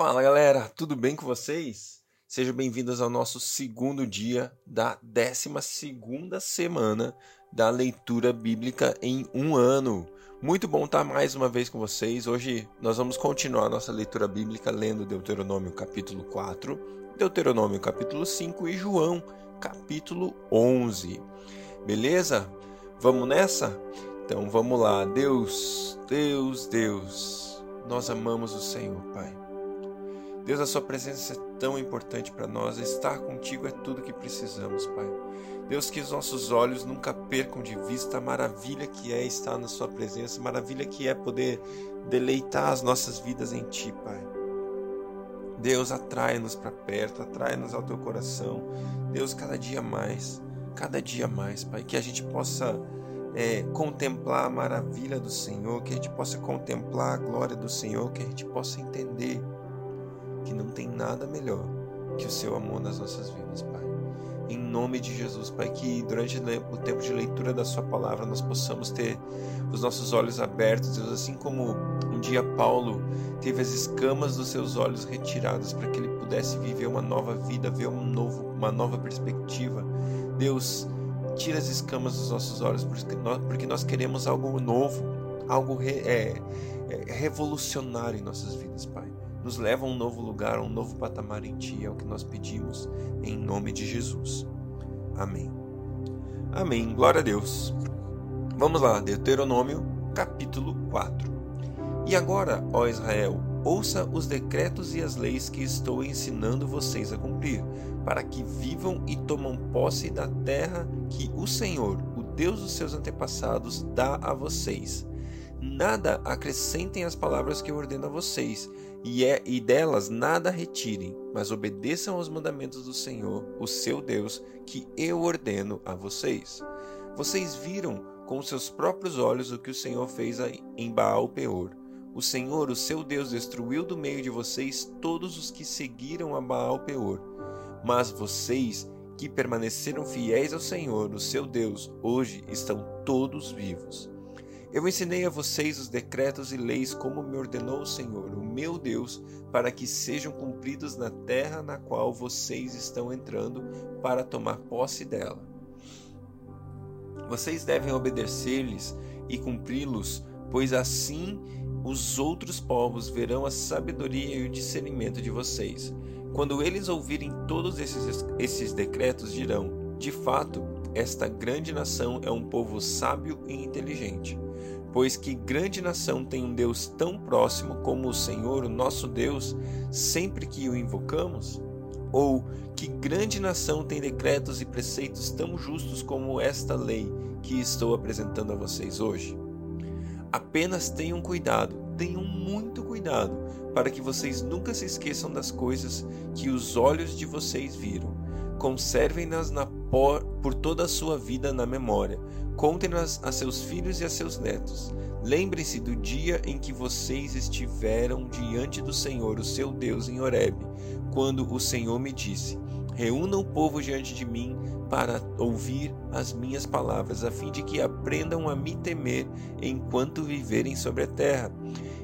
Fala galera, tudo bem com vocês? Sejam bem-vindos ao nosso segundo dia da 12 semana da leitura bíblica em um ano. Muito bom estar mais uma vez com vocês. Hoje nós vamos continuar nossa leitura bíblica lendo Deuteronômio capítulo 4, Deuteronômio capítulo 5 e João capítulo 11. Beleza? Vamos nessa? Então vamos lá. Deus, Deus, Deus, nós amamos o Senhor, Pai. Deus, a Sua presença é tão importante para nós. Estar contigo é tudo que precisamos, Pai. Deus, que os nossos olhos nunca percam de vista a maravilha que é estar na Sua presença, maravilha que é poder deleitar as nossas vidas em Ti, Pai. Deus, atrai-nos para perto, atrai-nos ao Teu coração. Deus, cada dia mais, cada dia mais, Pai, que a gente possa é, contemplar a maravilha do Senhor, que a gente possa contemplar a glória do Senhor, que a gente possa entender que não tem nada melhor que o seu amor nas nossas vidas, Pai. Em nome de Jesus, Pai, que durante o tempo de leitura da Sua palavra nós possamos ter os nossos olhos abertos, Deus, assim como um dia Paulo teve as escamas dos seus olhos retiradas para que ele pudesse viver uma nova vida, ver um novo, uma nova perspectiva. Deus, tira as escamas dos nossos olhos, porque nós, queremos algo novo, algo re, é, é, revolucionário em nossas vidas, Pai nos leva a um novo lugar, a um novo patamar em Ti, é o que nós pedimos, em nome de Jesus. Amém. Amém. Glória a Deus. Vamos lá, Deuteronômio, capítulo 4. E agora, ó Israel, ouça os decretos e as leis que estou ensinando vocês a cumprir, para que vivam e tomam posse da terra que o Senhor, o Deus dos seus antepassados, dá a vocês. Nada acrescentem às palavras que eu ordeno a vocês, e, é, e delas nada retirem, mas obedeçam aos mandamentos do Senhor, o seu Deus, que eu ordeno a vocês. Vocês viram com seus próprios olhos o que o Senhor fez em Baal Peor. O Senhor, o seu Deus, destruiu do meio de vocês todos os que seguiram a Baal Peor. Mas vocês, que permaneceram fiéis ao Senhor, o seu Deus, hoje estão todos vivos. Eu ensinei a vocês os decretos e leis como me ordenou o Senhor, o meu Deus, para que sejam cumpridos na terra na qual vocês estão entrando para tomar posse dela. Vocês devem obedecer-lhes e cumpri-los, pois assim os outros povos verão a sabedoria e o discernimento de vocês. Quando eles ouvirem todos esses, esses decretos, dirão: De fato, esta grande nação é um povo sábio e inteligente. Pois que grande nação tem um Deus tão próximo como o Senhor, o nosso Deus, sempre que o invocamos? Ou que grande nação tem decretos e preceitos tão justos como esta lei que estou apresentando a vocês hoje? Apenas tenham cuidado, tenham muito cuidado, para que vocês nunca se esqueçam das coisas que os olhos de vocês viram. Conservem-nas por, por toda a sua vida na memória, Contem-nas a seus filhos e a seus netos. Lembrem-se do dia em que vocês estiveram diante do Senhor, o seu Deus, em Horebe, quando o Senhor me disse: Reúna o povo diante de mim para ouvir as minhas palavras, a fim de que aprendam a me temer enquanto viverem sobre a terra,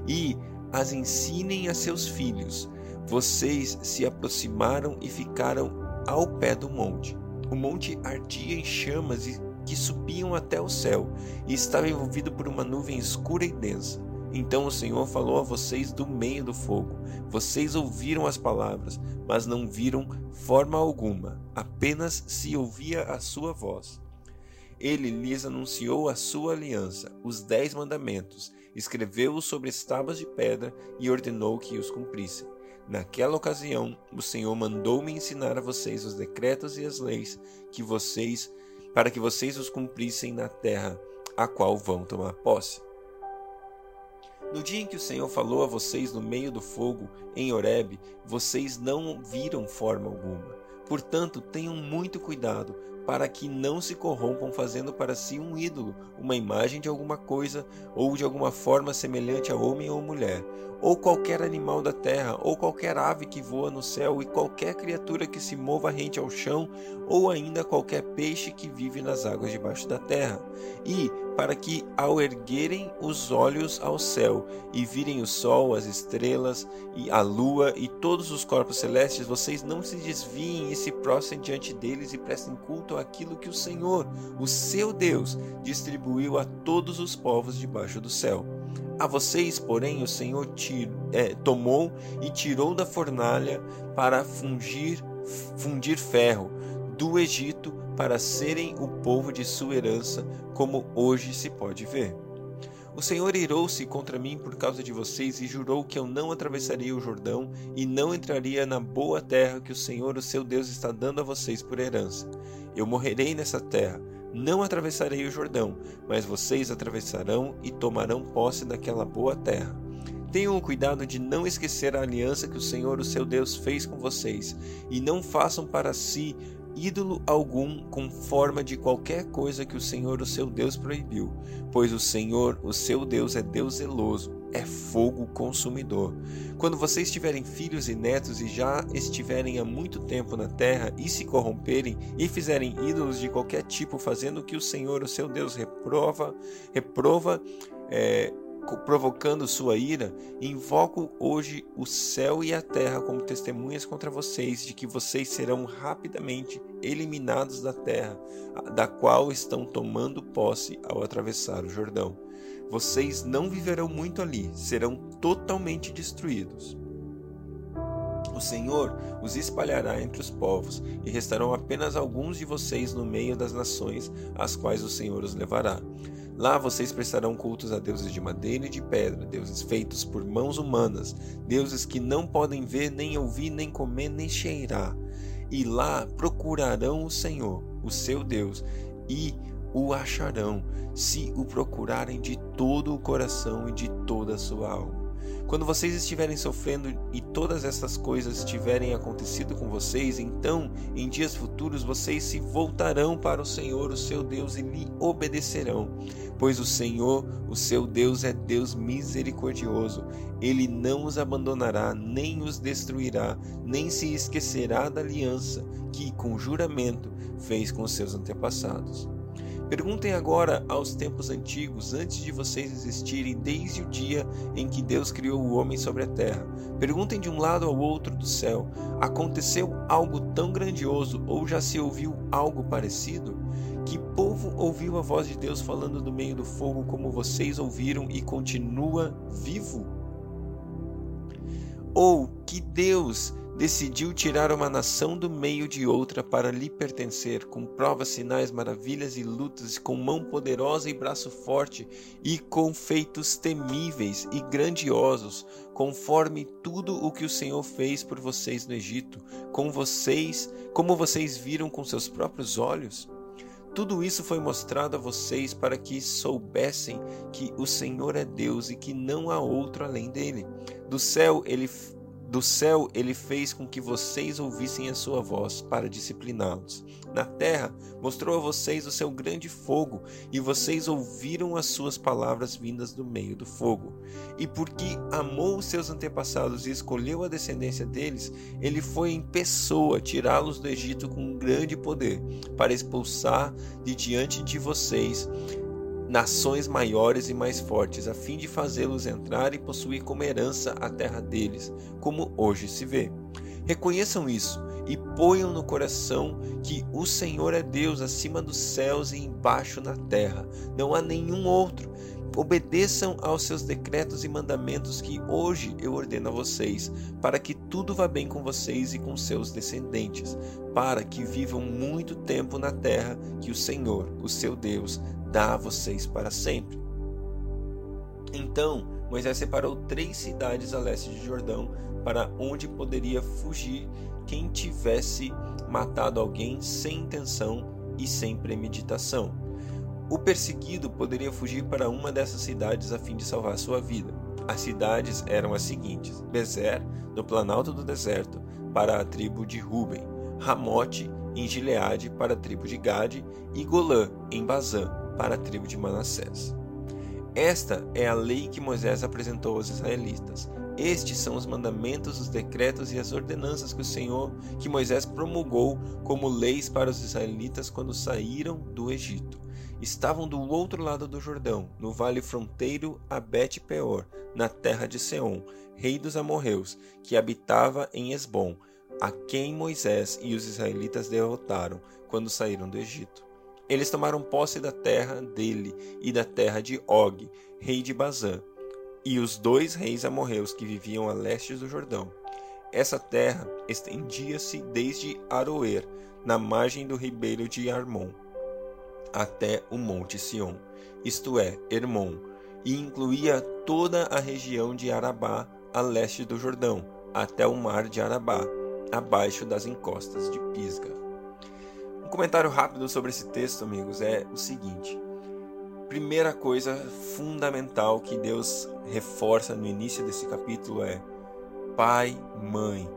e as ensinem a seus filhos. Vocês se aproximaram e ficaram ao pé do monte. O monte ardia em chamas que subiam até o céu e estava envolvido por uma nuvem escura e densa. Então o Senhor falou a vocês do meio do fogo. Vocês ouviram as palavras, mas não viram forma alguma, apenas se ouvia a sua voz. Ele lhes anunciou a sua aliança, os dez mandamentos, escreveu-os sobre tábuas de pedra e ordenou que os cumprissem. Naquela ocasião, o Senhor mandou-me ensinar a vocês os decretos e as leis que vocês para que vocês os cumprissem na terra a qual vão tomar posse. No dia em que o Senhor falou a vocês no meio do fogo, em Horebe, vocês não viram forma alguma. Portanto, tenham muito cuidado para que não se corrompam fazendo para si um ídolo, uma imagem de alguma coisa ou de alguma forma semelhante a homem ou mulher, ou qualquer animal da terra, ou qualquer ave que voa no céu, e qualquer criatura que se mova rente ao chão, ou ainda qualquer peixe que vive nas águas debaixo da terra. E para que, ao erguerem os olhos ao céu e virem o sol, as estrelas e a lua e todos os corpos celestes, vocês não se desviem e se prostrem diante deles e prestem culto àquilo que o Senhor, o seu Deus, distribuiu a todos os povos debaixo do céu. A vocês, porém, o Senhor é, tomou e tirou da fornalha para fungir, fundir ferro do Egito para serem o povo de sua herança, como hoje se pode ver. O Senhor irou-se contra mim por causa de vocês e jurou que eu não atravessaria o Jordão e não entraria na boa terra que o Senhor, o seu Deus, está dando a vocês por herança. Eu morrerei nessa terra, não atravessarei o Jordão, mas vocês atravessarão e tomarão posse daquela boa terra. Tenham cuidado de não esquecer a aliança que o Senhor, o seu Deus, fez com vocês, e não façam para si ídolo algum com forma de qualquer coisa que o Senhor, o seu Deus, proibiu, pois o Senhor, o seu Deus, é Deus zeloso, é fogo consumidor. Quando vocês tiverem filhos e netos e já estiverem há muito tempo na terra e se corromperem e fizerem ídolos de qualquer tipo, fazendo o que o Senhor, o seu Deus, reprova, reprova, é, provocando sua ira, invoco hoje o céu e a terra como testemunhas contra vocês de que vocês serão rapidamente eliminados da terra, da qual estão tomando posse ao atravessar o Jordão. Vocês não viverão muito ali, serão totalmente destruídos. O Senhor os espalhará entre os povos, e restarão apenas alguns de vocês no meio das nações, às quais o Senhor os levará. Lá vocês prestarão cultos a deuses de madeira e de pedra, deuses feitos por mãos humanas, deuses que não podem ver, nem ouvir, nem comer, nem cheirar. E lá procurarão o Senhor, o seu Deus, e o acharão, se o procurarem de todo o coração e de toda a sua alma. Quando vocês estiverem sofrendo e todas essas coisas tiverem acontecido com vocês, então, em dias futuros, vocês se voltarão para o Senhor, o seu Deus, e lhe obedecerão. Pois o Senhor, o seu Deus, é Deus misericordioso. Ele não os abandonará, nem os destruirá, nem se esquecerá da aliança que, com juramento, fez com seus antepassados. Perguntem agora aos tempos antigos, antes de vocês existirem, desde o dia em que Deus criou o homem sobre a terra. Perguntem de um lado ao outro do céu: aconteceu algo tão grandioso ou já se ouviu algo parecido? Que povo ouviu a voz de Deus falando do meio do fogo como vocês ouviram e continua vivo? Ou que Deus decidiu tirar uma nação do meio de outra para lhe pertencer, com provas, sinais, maravilhas e lutas, com mão poderosa e braço forte, e com feitos temíveis e grandiosos, conforme tudo o que o Senhor fez por vocês no Egito, com vocês, como vocês viram com seus próprios olhos? Tudo isso foi mostrado a vocês para que soubessem que o Senhor é Deus e que não há outro além dele. Do céu ele do céu ele fez com que vocês ouvissem a sua voz para discipliná-los. Na terra mostrou a vocês o seu grande fogo, e vocês ouviram as suas palavras vindas do meio do fogo. E porque amou os seus antepassados e escolheu a descendência deles, ele foi em pessoa tirá-los do Egito com grande poder, para expulsar de diante de vocês nações maiores e mais fortes, a fim de fazê-los entrar e possuir como herança a terra deles, como hoje se vê. Reconheçam isso e ponham no coração que o Senhor é Deus acima dos céus e embaixo na terra. Não há nenhum outro. Obedeçam aos seus decretos e mandamentos que hoje eu ordeno a vocês, para que tudo vá bem com vocês e com seus descendentes, para que vivam muito tempo na terra que o Senhor, o seu Deus, dá a vocês para sempre. Então Moisés separou três cidades a leste de Jordão para onde poderia fugir quem tivesse matado alguém sem intenção e sem premeditação. O perseguido poderia fugir para uma dessas cidades a fim de salvar sua vida. As cidades eram as seguintes: Bezer, no planalto do deserto, para a tribo de Ruben, Ramote, em Gileade, para a tribo de Gade, e Golã, em Bazã, para a tribo de Manassés. Esta é a lei que Moisés apresentou aos israelitas. Estes são os mandamentos, os decretos e as ordenanças que o Senhor, que Moisés promulgou como leis para os israelitas quando saíram do Egito. Estavam do outro lado do Jordão, no vale fronteiro a Bet-peor, na terra de Seom, rei dos amorreus, que habitava em Esbom, a quem Moisés e os israelitas derrotaram quando saíram do Egito. Eles tomaram posse da terra dele e da terra de Og, rei de Bazã, e os dois reis amorreus que viviam a leste do Jordão. Essa terra estendia-se desde Aroer, na margem do ribeiro de Armon, até o monte Sião, isto é, Hermon, e incluía toda a região de Arabá a leste do Jordão, até o mar de Arabá, abaixo das encostas de Pisga. Um comentário rápido sobre esse texto, amigos, é o seguinte: primeira coisa fundamental que Deus reforça no início desse capítulo é: pai, mãe,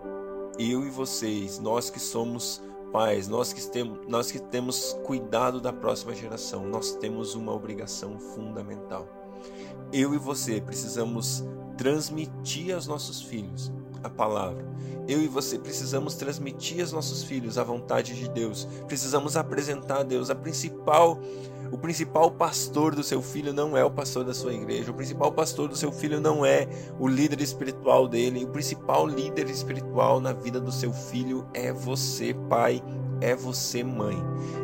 eu e vocês, nós que somos pais, nós que temos, nós que temos cuidado da próxima geração, nós temos uma obrigação fundamental. Eu e você precisamos transmitir aos nossos filhos a palavra. Eu e você precisamos transmitir aos nossos filhos a vontade de Deus. Precisamos apresentar a Deus a principal o principal pastor do seu filho não é o pastor da sua igreja. O principal pastor do seu filho não é o líder espiritual dele. O principal líder espiritual na vida do seu filho é você, pai, é você, mãe.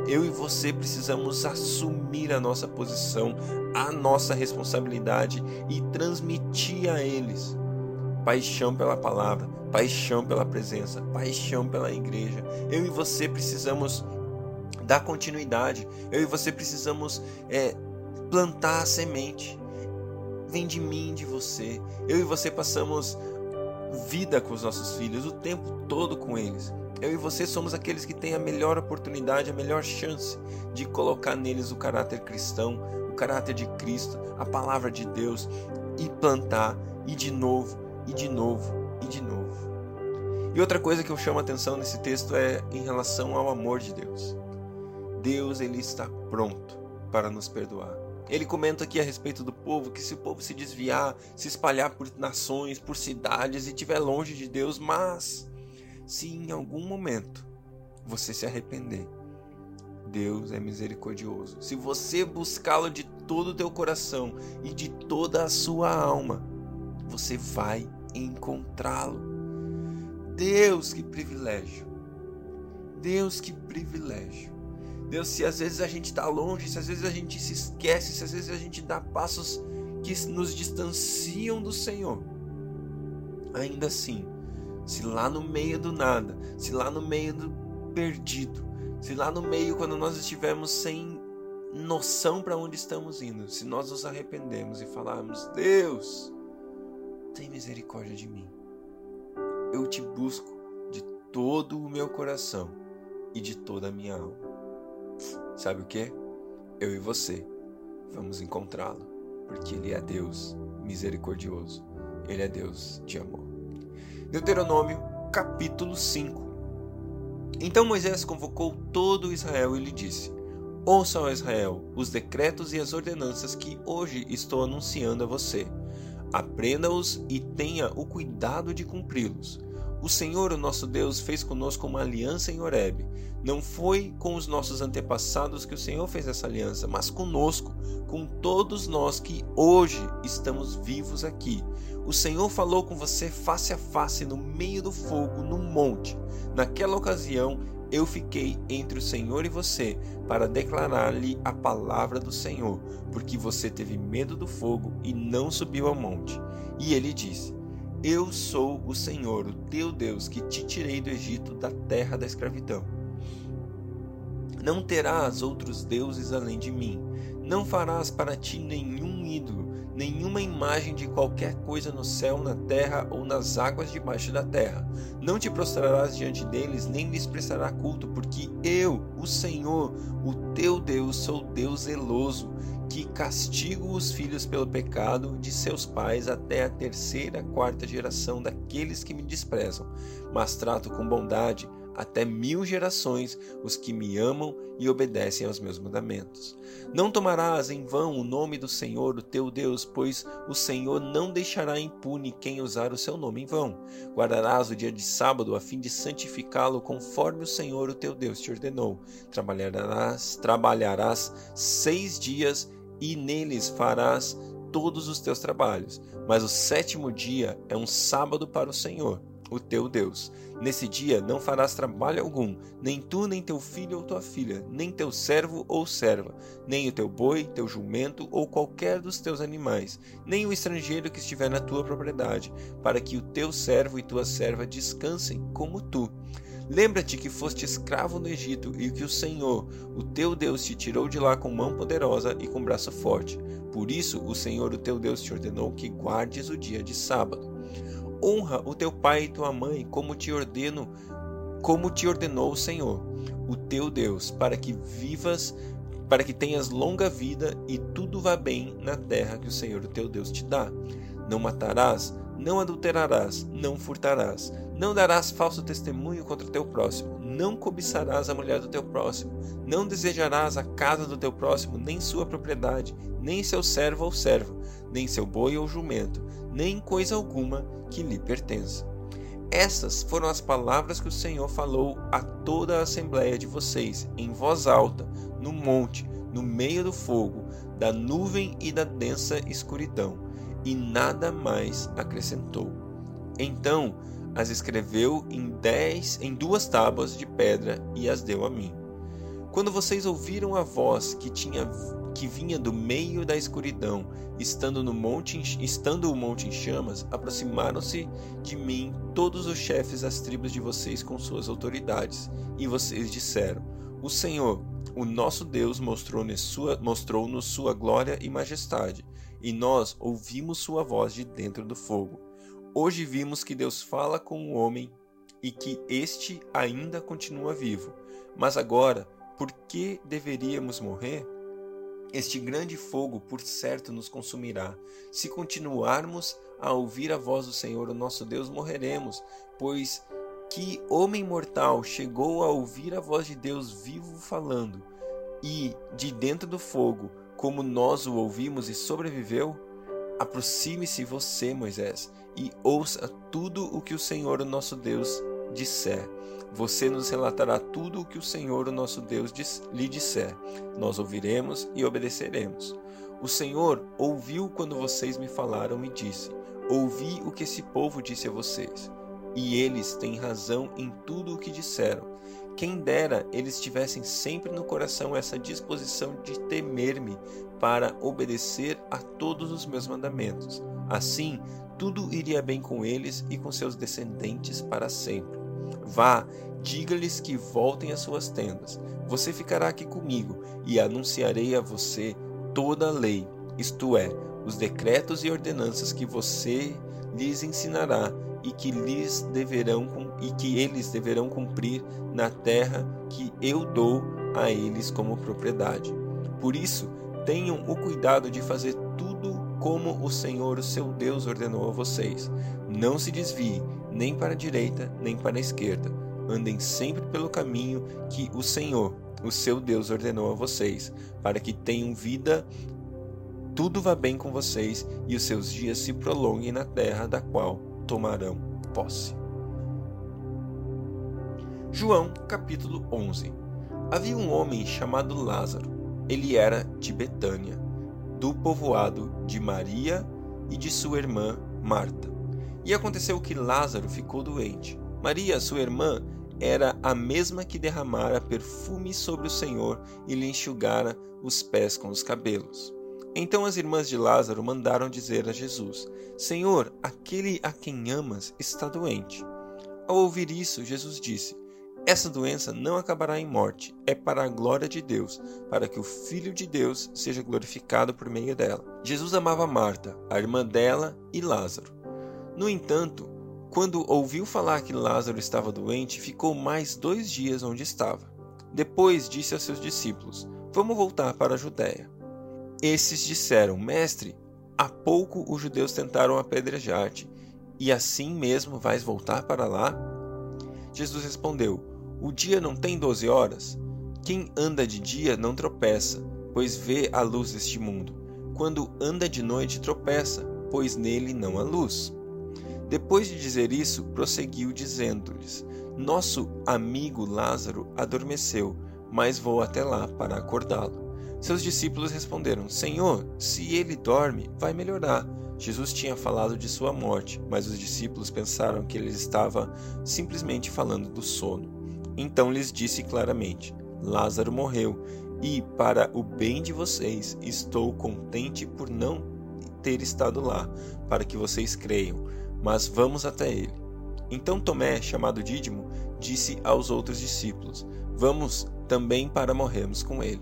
Eu e você precisamos assumir a nossa posição, a nossa responsabilidade e transmitir a eles paixão pela palavra, paixão pela presença, paixão pela igreja. Eu e você precisamos dar continuidade. Eu e você precisamos é, plantar a semente. Vem de mim, de você. Eu e você passamos vida com os nossos filhos, o tempo todo com eles. Eu e você somos aqueles que têm a melhor oportunidade, a melhor chance de colocar neles o caráter cristão, o caráter de Cristo, a palavra de Deus e plantar e de novo, e de novo, e de novo. E outra coisa que eu chamo a atenção nesse texto é em relação ao amor de Deus. Deus ele está pronto para nos perdoar. Ele comenta aqui a respeito do povo que se o povo se desviar, se espalhar por nações, por cidades e estiver longe de Deus, mas se em algum momento você se arrepender, Deus é misericordioso. Se você buscá-lo de todo o teu coração e de toda a sua alma, você vai encontrá-lo. Deus, que privilégio! Deus, que privilégio! Deus, se às vezes a gente está longe, se às vezes a gente se esquece, se às vezes a gente dá passos que nos distanciam do Senhor, ainda assim, se lá no meio do nada, se lá no meio do perdido, se lá no meio quando nós estivermos sem noção para onde estamos indo, se nós nos arrependemos e falarmos: Deus, tem misericórdia de mim. Eu te busco de todo o meu coração e de toda a minha alma. Sabe o que? Eu e você vamos encontrá-lo, porque Ele é Deus misericordioso, Ele é Deus de amor. Deuteronômio, capítulo 5. Então Moisés convocou todo Israel e lhe disse: Ouça, ó Israel, os decretos e as ordenanças que hoje estou anunciando a você. Aprenda-os e tenha o cuidado de cumpri-los o Senhor, o nosso Deus, fez conosco uma aliança em Horebe. Não foi com os nossos antepassados que o Senhor fez essa aliança, mas conosco, com todos nós que hoje estamos vivos aqui. O Senhor falou com você face a face no meio do fogo, no monte. Naquela ocasião, eu fiquei entre o Senhor e você para declarar-lhe a palavra do Senhor, porque você teve medo do fogo e não subiu ao monte. E ele disse: eu sou o Senhor, o teu Deus, que te tirei do Egito, da terra da escravidão. Não terás outros deuses além de mim. Não farás para ti nenhum ídolo, nenhuma imagem de qualquer coisa no céu, na terra ou nas águas debaixo da terra. Não te prostrarás diante deles, nem lhes prestará culto, porque eu, o Senhor, o teu Deus, sou Deus zeloso que castigo os filhos pelo pecado de seus pais até a terceira, quarta geração daqueles que me desprezam, mas trato com bondade até mil gerações os que me amam e obedecem aos meus mandamentos. Não tomarás em vão o nome do Senhor, o teu Deus, pois o Senhor não deixará impune quem usar o seu nome em vão. Guardarás o dia de sábado a fim de santificá-lo conforme o Senhor, o teu Deus, te ordenou. Trabalharás, trabalharás seis dias e neles farás todos os teus trabalhos. Mas o sétimo dia é um sábado para o Senhor o teu Deus. Nesse dia não farás trabalho algum, nem tu, nem teu filho ou tua filha, nem teu servo ou serva, nem o teu boi, teu jumento ou qualquer dos teus animais, nem o estrangeiro que estiver na tua propriedade, para que o teu servo e tua serva descansem como tu. Lembra-te que foste escravo no Egito e que o Senhor, o teu Deus, te tirou de lá com mão poderosa e com braço forte. Por isso, o Senhor, o teu Deus, te ordenou que guardes o dia de sábado. Honra o teu pai e tua mãe, como te ordeno, como te ordenou o Senhor, o teu Deus, para que vivas, para que tenhas longa vida e tudo vá bem na terra que o Senhor, o teu Deus, te dá. Não matarás, não adulterarás, não furtarás, não darás falso testemunho contra teu próximo, não cobiçarás a mulher do teu próximo, não desejarás a casa do teu próximo, nem sua propriedade, nem seu servo ou serva, nem seu boi ou jumento, nem coisa alguma que lhe pertença. Essas foram as palavras que o Senhor falou a toda a assembléia de vocês, em voz alta, no monte, no meio do fogo, da nuvem e da densa escuridão, e nada mais acrescentou. Então as escreveu em dez, em duas tábuas de pedra e as deu a mim. Quando vocês ouviram a voz que tinha que vinha do meio da escuridão, estando no monte, estando o monte em chamas, aproximaram-se de mim todos os chefes das tribos de vocês com suas autoridades, e vocês disseram: O Senhor, o nosso Deus, mostrou-nos sua, mostrou sua glória e majestade, e nós ouvimos sua voz de dentro do fogo. Hoje vimos que Deus fala com o homem e que este ainda continua vivo. Mas agora, por que deveríamos morrer? Este grande fogo, por certo, nos consumirá. Se continuarmos a ouvir a voz do Senhor, o nosso Deus, morreremos, pois que homem mortal chegou a ouvir a voz de Deus vivo falando, e de dentro do fogo, como nós o ouvimos e sobreviveu? Aproxime-se você, Moisés, e ouça tudo o que o Senhor, o nosso Deus, disser. Você nos relatará tudo o que o Senhor, o nosso Deus, lhe disser. Nós ouviremos e obedeceremos. O Senhor ouviu quando vocês me falaram e disse: Ouvi o que esse povo disse a vocês. E eles têm razão em tudo o que disseram. Quem dera eles tivessem sempre no coração essa disposição de temer-me para obedecer a todos os meus mandamentos. Assim, tudo iria bem com eles e com seus descendentes para sempre. Vá, diga-lhes que voltem às suas tendas. Você ficará aqui comigo e anunciarei a você toda a lei, isto é, os decretos e ordenanças que você lhes ensinará e que lhes deverão e que eles deverão cumprir na terra que eu dou a eles como propriedade. Por isso, tenham o cuidado de fazer tudo como o Senhor, o seu Deus, ordenou a vocês. Não se desvie nem para a direita, nem para a esquerda. Andem sempre pelo caminho que o Senhor, o seu Deus, ordenou a vocês, para que tenham vida, tudo vá bem com vocês e os seus dias se prolonguem na terra da qual tomarão posse. João capítulo 11 Havia um homem chamado Lázaro. Ele era de Betânia, do povoado de Maria e de sua irmã Marta. E aconteceu que Lázaro ficou doente. Maria, sua irmã, era a mesma que derramara perfume sobre o Senhor e lhe enxugara os pés com os cabelos. Então as irmãs de Lázaro mandaram dizer a Jesus: Senhor, aquele a quem amas está doente. Ao ouvir isso, Jesus disse: Essa doença não acabará em morte, é para a glória de Deus, para que o Filho de Deus seja glorificado por meio dela. Jesus amava Marta, a irmã dela e Lázaro. No entanto, quando ouviu falar que Lázaro estava doente, ficou mais dois dias onde estava. Depois disse aos seus discípulos: Vamos voltar para a Judéia. Esses disseram: Mestre, há pouco os judeus tentaram apedrejar-te, e assim mesmo vais voltar para lá? Jesus respondeu: O dia não tem doze horas? Quem anda de dia não tropeça, pois vê a luz deste mundo. Quando anda de noite, tropeça, pois nele não há luz. Depois de dizer isso, prosseguiu dizendo-lhes: Nosso amigo Lázaro adormeceu, mas vou até lá para acordá-lo. Seus discípulos responderam: Senhor, se ele dorme, vai melhorar. Jesus tinha falado de sua morte, mas os discípulos pensaram que ele estava simplesmente falando do sono. Então lhes disse claramente: Lázaro morreu, e para o bem de vocês, estou contente por não ter estado lá, para que vocês creiam, mas vamos até ele. Então Tomé, chamado Dídimo, disse aos outros discípulos: Vamos também para morrermos com ele.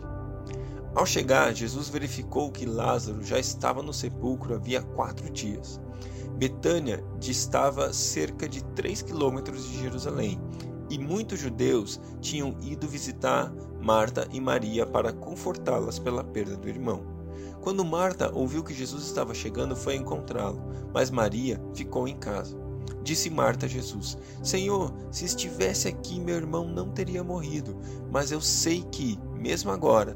Ao chegar, Jesus verificou que Lázaro já estava no sepulcro havia quatro dias. Betânia distava cerca de três quilômetros de Jerusalém, e muitos judeus tinham ido visitar Marta e Maria para confortá-las pela perda do irmão. Quando Marta ouviu que Jesus estava chegando, foi encontrá-lo, mas Maria ficou em casa. Disse Marta a Jesus: Senhor, se estivesse aqui, meu irmão não teria morrido, mas eu sei que, mesmo agora,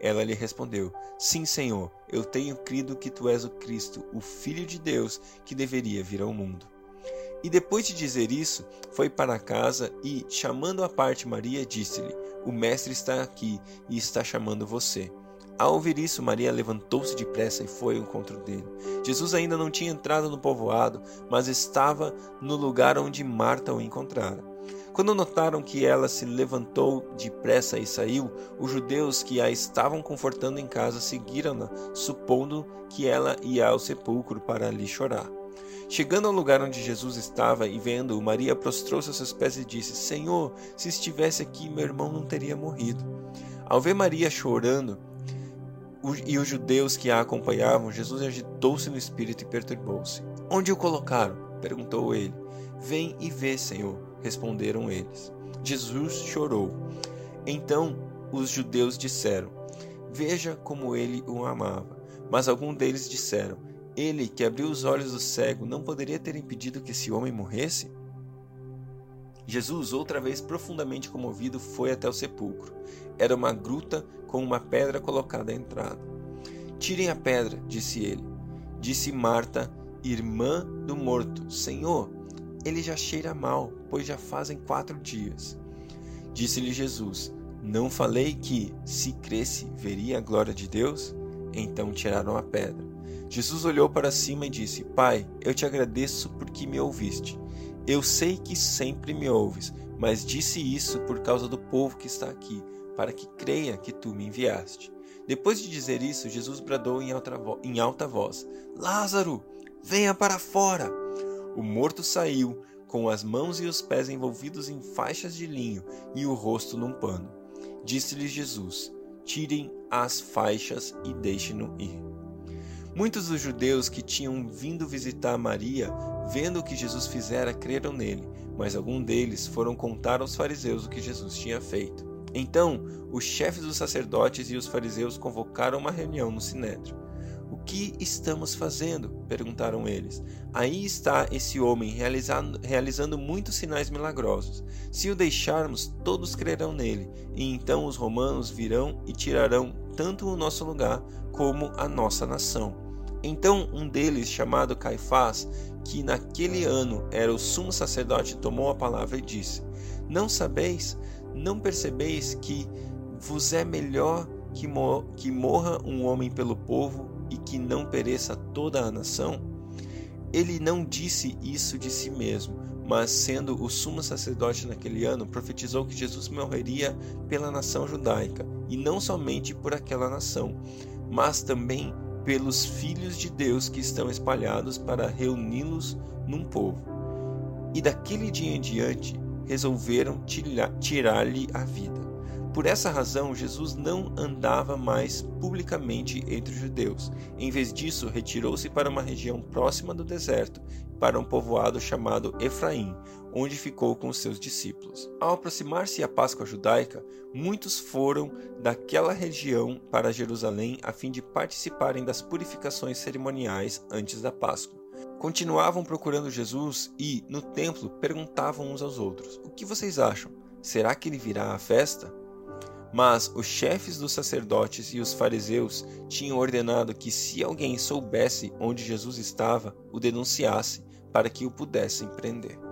Ela lhe respondeu: Sim, Senhor, eu tenho crido que tu és o Cristo, o Filho de Deus, que deveria vir ao mundo. E depois de dizer isso, foi para casa e, chamando à parte Maria, disse-lhe: O Mestre está aqui e está chamando você. Ao ouvir isso, Maria levantou-se depressa e foi ao encontro dele. Jesus ainda não tinha entrado no povoado, mas estava no lugar onde Marta o encontrara. Quando notaram que ela se levantou depressa e saiu, os judeus que a estavam confortando em casa seguiram-na, supondo que ela ia ao sepulcro para ali chorar. Chegando ao lugar onde Jesus estava e vendo-o, Maria prostrou-se aos seus pés e disse: Senhor, se estivesse aqui, meu irmão não teria morrido. Ao ver Maria chorando e os judeus que a acompanhavam, Jesus agitou-se no espírito e perturbou-se. Onde o colocaram? perguntou ele. Vem e vê, Senhor responderam eles. Jesus chorou. Então os judeus disseram: Veja como ele o amava. Mas alguns deles disseram: Ele que abriu os olhos do cego não poderia ter impedido que esse homem morresse? Jesus, outra vez profundamente comovido, foi até o sepulcro. Era uma gruta com uma pedra colocada à entrada. Tirem a pedra, disse ele. Disse Marta, irmã do morto: Senhor, ele já cheira mal, pois já fazem quatro dias. Disse-lhe Jesus: Não falei que, se cresce, veria a glória de Deus? Então tiraram a pedra. Jesus olhou para cima e disse: Pai, eu te agradeço porque me ouviste. Eu sei que sempre me ouves, mas disse isso por causa do povo que está aqui, para que creia que tu me enviaste. Depois de dizer isso, Jesus bradou em alta, voz: Lázaro, venha para fora! O morto saiu, com as mãos e os pés envolvidos em faixas de linho e o rosto num pano. Disse-lhe Jesus: Tirem as faixas e deixem-no ir. Muitos dos judeus que tinham vindo visitar Maria, vendo o que Jesus fizera, creram nele, mas alguns deles foram contar aos fariseus o que Jesus tinha feito. Então, os chefes dos sacerdotes e os fariseus convocaram uma reunião no sinédrio que estamos fazendo? perguntaram eles. Aí está esse homem realizando, realizando muitos sinais milagrosos. Se o deixarmos, todos crerão nele, e então os romanos virão e tirarão tanto o nosso lugar como a nossa nação. Então um deles, chamado Caifás, que naquele ano era o sumo sacerdote, tomou a palavra e disse: Não sabeis, não percebeis que vos é melhor que, que morra um homem pelo povo e que não pereça toda a nação? Ele não disse isso de si mesmo, mas sendo o sumo sacerdote naquele ano, profetizou que Jesus morreria pela nação judaica, e não somente por aquela nação, mas também pelos filhos de Deus que estão espalhados para reuni-los num povo. E daquele dia em diante resolveram tirar-lhe a vida. Por essa razão, Jesus não andava mais publicamente entre os judeus. Em vez disso, retirou-se para uma região próxima do deserto, para um povoado chamado Efraim, onde ficou com seus discípulos. Ao aproximar-se a Páscoa judaica, muitos foram daquela região para Jerusalém a fim de participarem das purificações cerimoniais antes da Páscoa. Continuavam procurando Jesus e, no templo, perguntavam uns aos outros: O que vocês acham? Será que ele virá à festa? Mas os chefes dos sacerdotes e os fariseus tinham ordenado que, se alguém soubesse onde Jesus estava, o denunciasse para que o pudessem prender.